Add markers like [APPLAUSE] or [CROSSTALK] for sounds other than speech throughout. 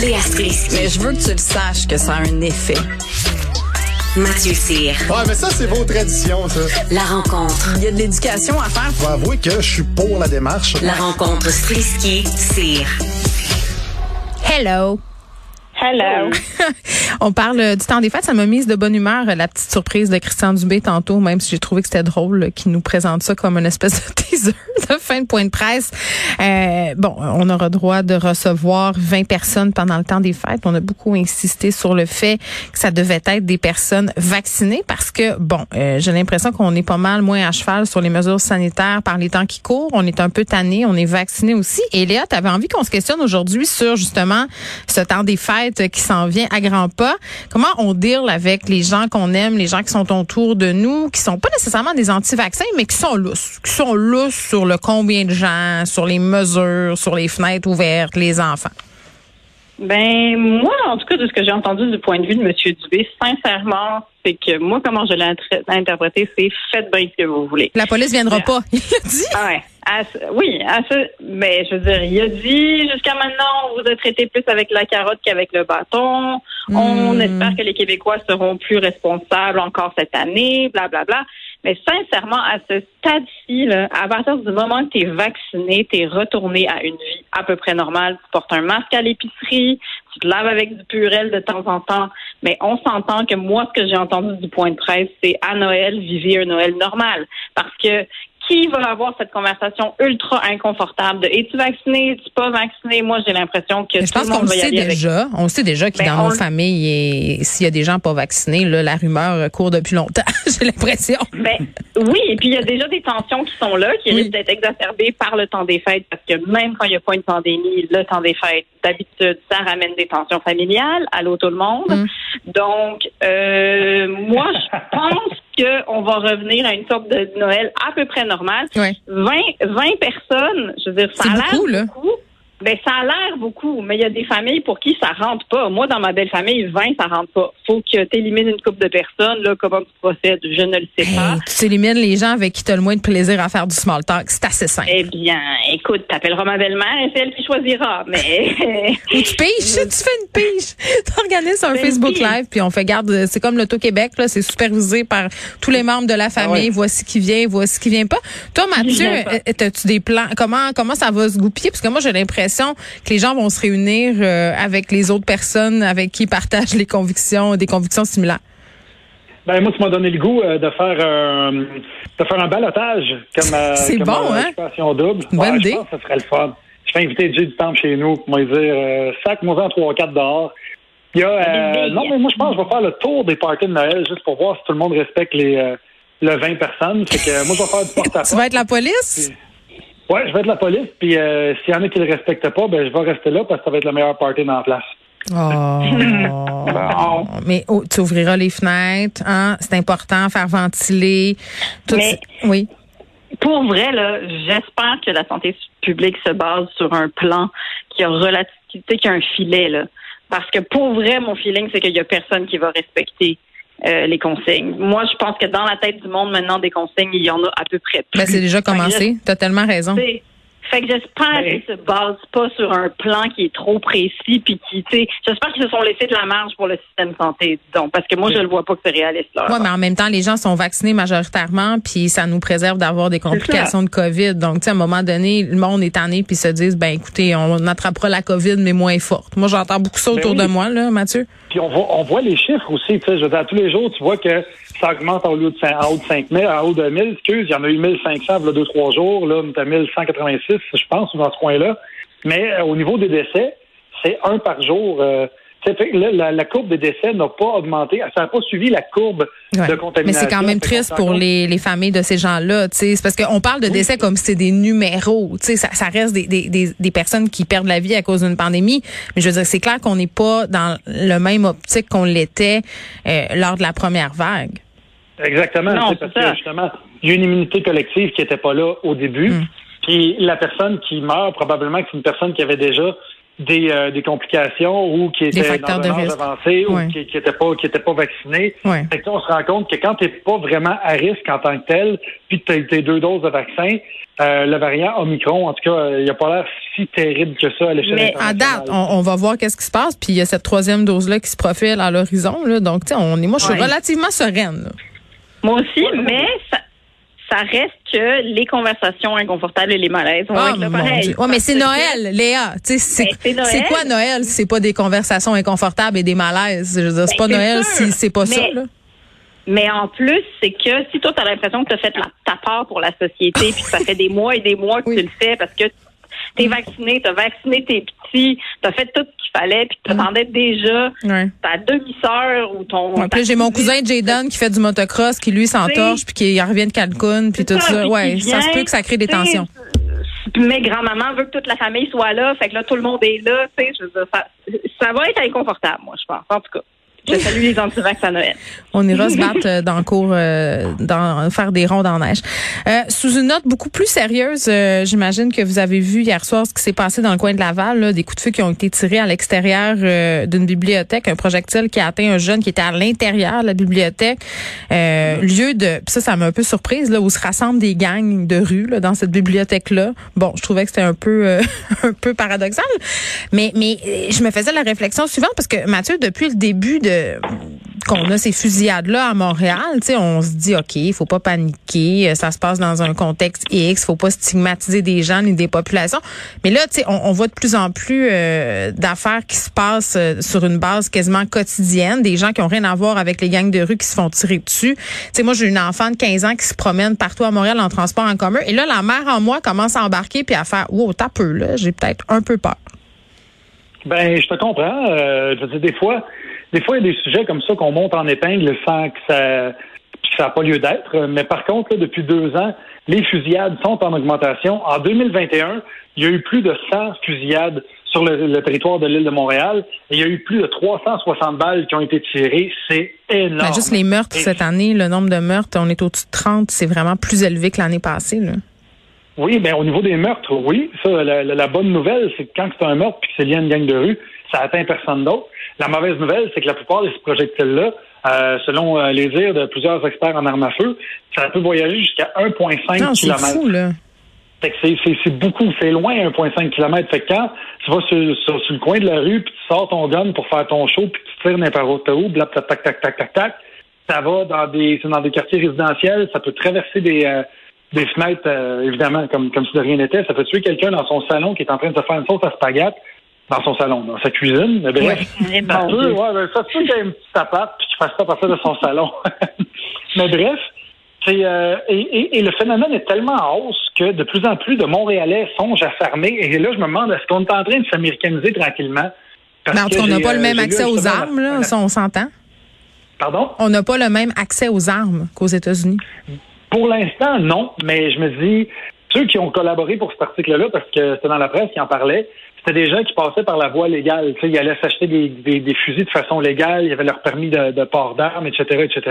Léa Strisky. Mais je veux que tu le saches que ça a un effet. Mathieu Cyr. Ouais, mais ça, c'est vos traditions, ça. La rencontre. Il y a de l'éducation à faire. Faut avouer que je suis pour la démarche. La rencontre Strisky-Cyr. Hello. Hello. [LAUGHS] On parle euh, du temps des fêtes. Ça m'a mise de bonne humeur, euh, la petite surprise de Christian Dubé tantôt, même si j'ai trouvé que c'était drôle euh, qu'il nous présente ça comme une espèce de [LAUGHS] teaser de fin de point de presse. Euh, bon, on aura droit de recevoir 20 personnes pendant le temps des fêtes. On a beaucoup insisté sur le fait que ça devait être des personnes vaccinées parce que, bon, euh, j'ai l'impression qu'on est pas mal moins à cheval sur les mesures sanitaires par les temps qui courent. On est un peu tanné, on est vacciné aussi. Et Léa, tu avais envie qu'on se questionne aujourd'hui sur justement ce temps des fêtes qui s'en vient à grands pas. Comment on deal avec les gens qu'on aime, les gens qui sont autour de nous, qui sont pas nécessairement des anti-vaccins, mais qui sont lousses, qui sont lousses sur le combien de gens, sur les mesures, sur les fenêtres ouvertes, les enfants? Ben moi, en tout cas, de ce que j'ai entendu du point de vue de M. Dubé, sincèrement, c'est que moi, comment je l'ai interprété, c'est faites bien ce que vous voulez. La police viendra Ouais. pas, [LAUGHS] il l'a dit. Ah ouais. À ce- oui, à ce, mais je veux dire, il a dit jusqu'à maintenant, on vous a traité plus avec la carotte qu'avec le bâton. On Hmm. espère que les Québécois seront plus responsables encore cette année, bla bla bla. Mais sincèrement, à ce stade-ci, à partir du moment que tu vacciné, tu retourné à une vie à peu près normale. Tu portes un masque à l'épicerie, tu te laves avec du purel de temps en temps. Mais on s'entend que moi, ce que j'ai entendu du point de presse, c'est à Noël, vivez un Noël normal. Parce que qui va avoir cette conversation ultra inconfortable de es-tu vacciné, es-tu pas vacciné? Moi, j'ai l'impression que Mais je tout pense qu'on le sait aller avec déjà. On sait déjà que Ben, dans on nos le- familles, et s'il y a des gens pas vaccinés, là, la rumeur court depuis longtemps. [LAUGHS] J'ai l'impression. Ben, oui, et puis il y a déjà des tensions qui sont là, qui Oui. risquent d'être exacerbées par le temps des fêtes, parce que même quand il n'y a pas une pandémie, le temps des fêtes, d'habitude, ça ramène des tensions familiales. Allô tout le monde. Mm. Donc, euh, moi, je pense qu'on va revenir à une sorte de Noël à peu près normal. Ouais. 20, 20 personnes, je veux dire, ça a l'air beaucoup, là. beaucoup. Ben, ça a l'air beaucoup, mais il y a des familles pour qui ça rentre pas. Moi, dans ma belle famille, 20, ça rentre pas. Faut que tu élimines une couple de personnes, là, comment tu procèdes, je ne le sais pas. Tu élimines les gens avec qui tu as le moins de plaisir à faire du small talk. C'est assez simple. Eh bien, écoute, t'appelleras ma belle-mère et c'est elle qui choisira. Mais [LAUGHS] Ou tu piges, tu fais une pige. [LAUGHS] Tu organises un Facebook pige. Live, puis on fait garde. C'est comme l'Auto-Québec, là, c'est supervisé par tous les membres de la famille. ouais. Voici qui vient, voici qui vient pas. Toi, Mathieu, euh, as-tu des plans? Comment comment ça va se goupiller? Parce que moi, j'ai l'impression que les gens vont se réunir euh, avec les autres personnes avec qui ils partagent les convictions, des convictions similaires. Ben moi, tu m'as donné le goût euh, de faire un de faire un balotage comme euh, C'est bon, euh, hein? occupation double. Une bonne Ouais, idée. Je pense que ce serait le fun. Je vais inviter Jay du Temple chez nous pour me dire euh, sac-moi en 3-4 dehors. Il y a euh, non mais moi je pense que je vais faire le tour des parties de Noël juste pour voir si tout le monde respecte les euh, le 20 personnes. Fait que euh, moi je vais faire du [LAUGHS] porte à Tu vas être la police? Ouais, je vais être la police. Puis euh, s'il y en a qui le respectent pas, ben je vais rester là parce que ça va être le meilleur party dans la place. Oh. [LAUGHS] Mais oh, tu ouvriras les fenêtres, hein? C'est important, faire ventiler. Tout Mais- oui. pour vrai, là, j'espère que la santé publique se base sur un plan qui a relativité, qui a un filet, là. Parce que pour vrai, mon feeling, c'est qu'il y a personne qui va respecter euh, les consignes. Moi, je pense que dans la tête du monde, maintenant, des consignes, il y en a à peu près plus. Ben, c'est déjà commencé. Tellement raison. Fait que j'espère Mais- qu'ils se basent pas sur un plan qui est trop précis, puis qui, tu sais, j'espère qu'ils se sont laissés de la marge pour le système santé, disons, parce que moi, je le vois pas que c'est réaliste, là. Oui, mais en même temps, les gens sont vaccinés majoritairement, puis ça nous préserve d'avoir des complications de COVID. Donc, tu sais, à un moment donné, le monde est tanné, puis se disent, ben écoutez, on attrapera la COVID, mais moins forte. Moi, j'entends beaucoup ça Ben autour oui. de moi, là, Mathieu. Puis on voit, on voit les chiffres aussi. Tu sais, je veux dire, tous les jours, tu vois que ça augmente en haut de, cin- en haut de 5 000, en haut de 1000. Excuse, il y en a eu 1500 il y a deux, trois jours. Là, on est à 1186, je pense, dans ce coin-là. Mais euh, au niveau des décès, c'est un par jour. Euh, là, la, la courbe des décès n'a pas augmenté. Ça n'a pas suivi la courbe Ouais. de Mais contamination. c'est quand même triste pour compte- les, les familles de ces gens-là. tu sais. C'est parce qu'on parle de décès comme si c'était des numéros. tu sais, Ça, ça reste des, des, des, des personnes qui perdent la vie à cause d'une pandémie. Mais je veux dire, c'est clair qu'on n'est pas dans le même optique qu'on l'était euh, lors de la première vague. Exactement. Non, parce c'est ça. que justement, il y a une immunité collective qui n'était pas là au début. Mm. Puis la personne qui meurt, probablement que c'est une personne qui avait déjà des, euh, des complications ou qui étaient dans un de risque. avancé Ouais. ou qui qui étaient pas qui étaient pas vaccinés. Ouais. Fait que là, on se rend compte que quand tu n'es pas vraiment à risque en tant que tel, puis que tu as tes deux doses de vaccin, euh, le variant Omicron, en tout cas, euh, il n'a pas l'air si terrible que ça à l'échelle Mais à date, on, on va voir qu'est-ce qui se passe. Puis il y a cette troisième dose-là qui se profile à l'horizon. là. Donc, tu sais, on est, moi, je suis Ouais. relativement sereine. là. Moi aussi, mais ça, ça reste que les conversations inconfortables et les malaises vont Ah, être là mon pareil. Dieu. Ouais, mais c'est Noël, Léa. C'est Ben, c'est quoi Noël si c'est pas des conversations inconfortables et des malaises? Je veux dire, c'est Ben, pas Noël sûr. si c'est pas ça, Mais- là. Mais en plus, c'est que si toi, tu as l'impression que tu as fait la, ta part pour la société, [LAUGHS] puis que ça fait des mois et des mois que Oui. tu le fais parce que tu es vacciné, tu as vacciné tes petits, tu as fait tout ce qu'il fallait, puis t'attendais déjà Ouais. ta demi-sœur ou ton... Ouais, j'ai mon cousin Jaden qui fait du motocross, qui lui s'entorche, puis qui revient de Cancun, puis tout ça. Ouais, qui ça se peut que ça crée des tensions. Mais grand-maman veut que toute la famille soit là, fait que là, tout le monde est là, tu sais, je veux dire, ça, ça va être inconfortable, moi, je pense, en tout cas. Je salue les antivax à Noël. On ira se battre euh, dans le cours, euh, dans, faire des rondes en neige. Euh, sous une note beaucoup plus sérieuse, euh, j'imagine que vous avez vu hier soir ce qui s'est passé dans le coin de Laval, là, des coups de feu qui ont été tirés à l'extérieur euh, d'une bibliothèque, un projectile qui a atteint un jeune qui était à l'intérieur de la bibliothèque. Euh, lieu de, ça, ça m'a un peu surprise, là, où se rassemblent des gangs de rue là, dans cette bibliothèque-là. Bon, je trouvais que c'était un peu, euh, [LAUGHS] un peu paradoxal, mais, mais je me faisais la réflexion suivante parce que Mathieu, depuis le début de qu'on a ces fusillades-là à Montréal, on se dit, OK, il faut pas paniquer, euh, ça se passe dans un contexte X, faut pas stigmatiser des gens ni des populations. Mais là, on, on voit de plus en plus euh, d'affaires qui se passent euh, sur une base quasiment quotidienne, des gens qui ont rien à voir avec les gangs de rue qui se font tirer dessus. Moi, j'ai une enfant de 15 ans qui se promène partout à Montréal en transport en commun, et là, la mère en moi commence à embarquer puis à faire, wow, t'as peu, là, j'ai peut-être un peu peur. Ben, je te comprends. Euh, je veux dire, des fois, des fois, il y a des sujets comme ça qu'on monte en épingle sans que ça n'a pas lieu d'être. Mais par contre, depuis deux ans, les fusillades sont en augmentation. En 2021, il y a eu plus de 100 fusillades sur le, territoire de l'île de Montréal. Il y a eu plus de 360 balles qui ont été tirées. C'est énorme. Ben, juste les meurtres Et- cette année, le nombre de meurtres, on est au-dessus de 30, c'est vraiment plus élevé que l'année passée. Là. Oui, mais au niveau des meurtres, oui. Ça, la, bonne nouvelle, c'est que quand c'est un meurtre puis que c'est lié à une gang de rue, ça atteint personne d'autre. La mauvaise nouvelle, c'est que la plupart de ces projectiles-là, euh, selon euh, les dires de plusieurs experts en armes à feu, ça peut voyager jusqu'à 1,5 Non, c'est km. c'est, beaucoup, c'est loin 1,5 km. Fait que quand tu vas sur, sur, sur le coin de la rue, puis tu sors ton gun pour faire ton show, puis tu tires n'importe où, bla, tac, tac, tac, tac, tac, tac, ça va dans des, c'est dans des quartiers résidentiels, ça peut traverser des, euh, des fenêtres, euh, évidemment, comme, comme si de rien n'était. Ça peut tuer quelqu'un dans son salon qui est en train de se faire une sauce à spaghetti dans son salon, dans sa cuisine. Mais bref, Ouais. ça peut, ouais, ben, ça se peut qu'il y ait une petite appart puis qu'il fasse ça à partir de son [LAUGHS] salon. [LAUGHS] Mais bref, c'est, euh, et, et- et le phénomène est tellement en hausse que de plus en plus de Montréalais songent à s'armer. Et là, je me demande, est-ce qu'on est en train de s'américaniser tranquillement? Parce Ben, en tout cas, on n'a pas le euh, même accès aux armes, là, la- on s'entend. Pardon? On n'a pas le même accès aux armes qu'aux États-Unis. Pour l'instant, non, mais je me dis, ceux qui ont collaboré pour cet article-là, parce que c'était dans la presse qui en parlait, c'était des gens qui passaient par la voie légale. Tu sais, ils allaient s'acheter des, fusils de façon légale, ils avaient leur permis de, port d'armes, etc., etc.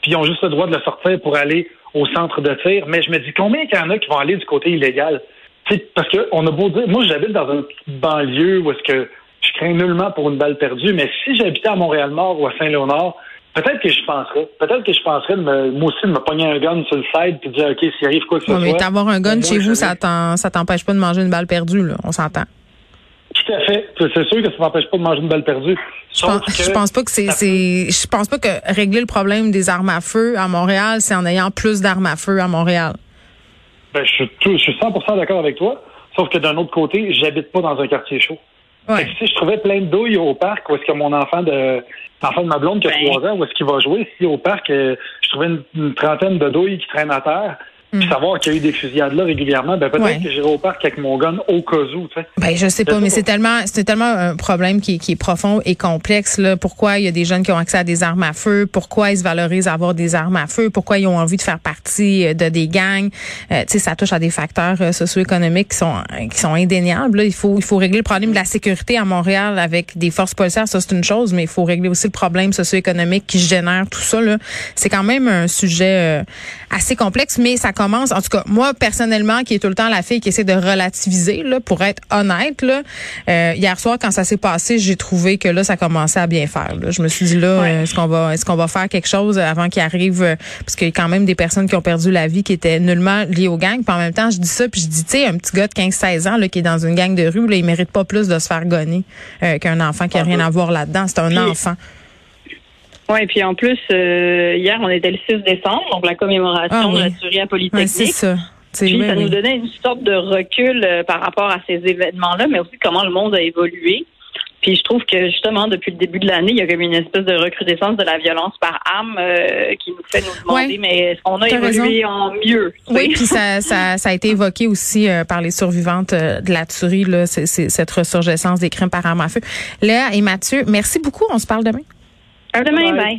Puis ils ont juste le droit de le sortir pour aller au centre de tir. Mais je me dis, combien qu'il y en a qui vont aller du côté illégal? Tu sais, parce qu'on a beau dire, moi j'habite dans une petite banlieue où est-ce que je crains nullement pour une balle perdue, mais si j'habitais à Montréal-Nord ou à Saint-Léonard, peut-être que je penserais. Peut-être que je penserais de me, moi aussi de me pogner un gun sur le side puis de dire OK, s'il arrive quoi que ce Ouais, mais soit. t'avoir un gun au chez vous, ça t'empêche pas de manger une balle perdue, là. On s'entend. Tout à fait. C'est sûr que ça m'empêche pas de manger une balle perdue. Je pense, que je pense pas que c'est, je pense pas que régler le problème des armes à feu à Montréal, c'est en ayant plus d'armes à feu à Montréal. ben, je, suis tout- je suis 100% d'accord avec toi. Sauf que d'un autre côté, j'habite pas dans un quartier chaud. Ouais. si je trouvais plein de douilles au parc, où est-ce que mon enfant de l'enfant de ma blonde qui a Ben. trois ans, où est-ce qu'il va jouer, si au parc, euh, je trouvais une, une trentaine de douilles qui traînent à terre, puis savoir qu'il y a eu des fusillades là régulièrement, ben peut-être Mm. Ouais. que j'irai au parc avec mon gun au cas où, tu sais. Ben, je sais pas, mais c'est tellement, c'est tellement un problème qui, qui est profond et complexe, là. Pourquoi il y a des jeunes qui ont accès à des armes à feu? Pourquoi ils se valorisent à avoir des armes à feu? Pourquoi ils ont envie de faire partie euh, de des gangs? Euh, tu sais, ça touche à des facteurs euh, socio-économiques qui sont, euh, qui sont indéniables, là. Il faut, il faut régler le problème de la sécurité à Montréal avec des forces policières. Ça, c'est une chose, mais il faut régler aussi le problème socio-économique qui génère tout ça, là. C'est quand même un sujet euh, assez complexe, mais ça commence. En tout cas, moi personnellement, qui est tout le temps la fille qui essaie de relativiser, là, pour être honnête, là, euh, hier soir quand ça s'est passé, j'ai trouvé que là, ça commençait à bien faire. là. Je me suis dit là, Ouais. euh, est-ce qu'on va, est-ce qu'on va faire quelque chose avant qu'il arrive, euh, parce qu'il y a quand même des personnes qui ont perdu la vie qui étaient nullement liées aux gangs. Puis en même temps, je dis ça, puis je dis, tu sais, un petit gars de 15-16 ans là, qui est dans une gang de rue, là, il mérite pas plus de se faire gonner euh, qu'un enfant qui a rien à voir là-dedans. C'est un Puis- enfant. Oui, puis en plus, euh, hier, on était le 6 décembre, donc la commémoration Ah oui. de la tuerie à Ouais, Polytechnique. c'est ça. Puis oui, ça oui. nous donnait une sorte de recul euh, par rapport à ces événements-là, mais aussi comment le monde a évolué. Puis je trouve que justement, depuis le début de l'année, il y a comme une espèce de recrudescence de la violence par arme euh, qui nous fait nous demander, Ouais. mais est-ce qu'on a évolué en mieux? Oui, puis ça, ça, ça a été évoqué aussi euh, par les survivantes euh, de la tuerie, là, cette ressurgescence des crimes par arme à feu. Léa et Mathieu, merci beaucoup. On se parle demain. À demain, Bye. bye.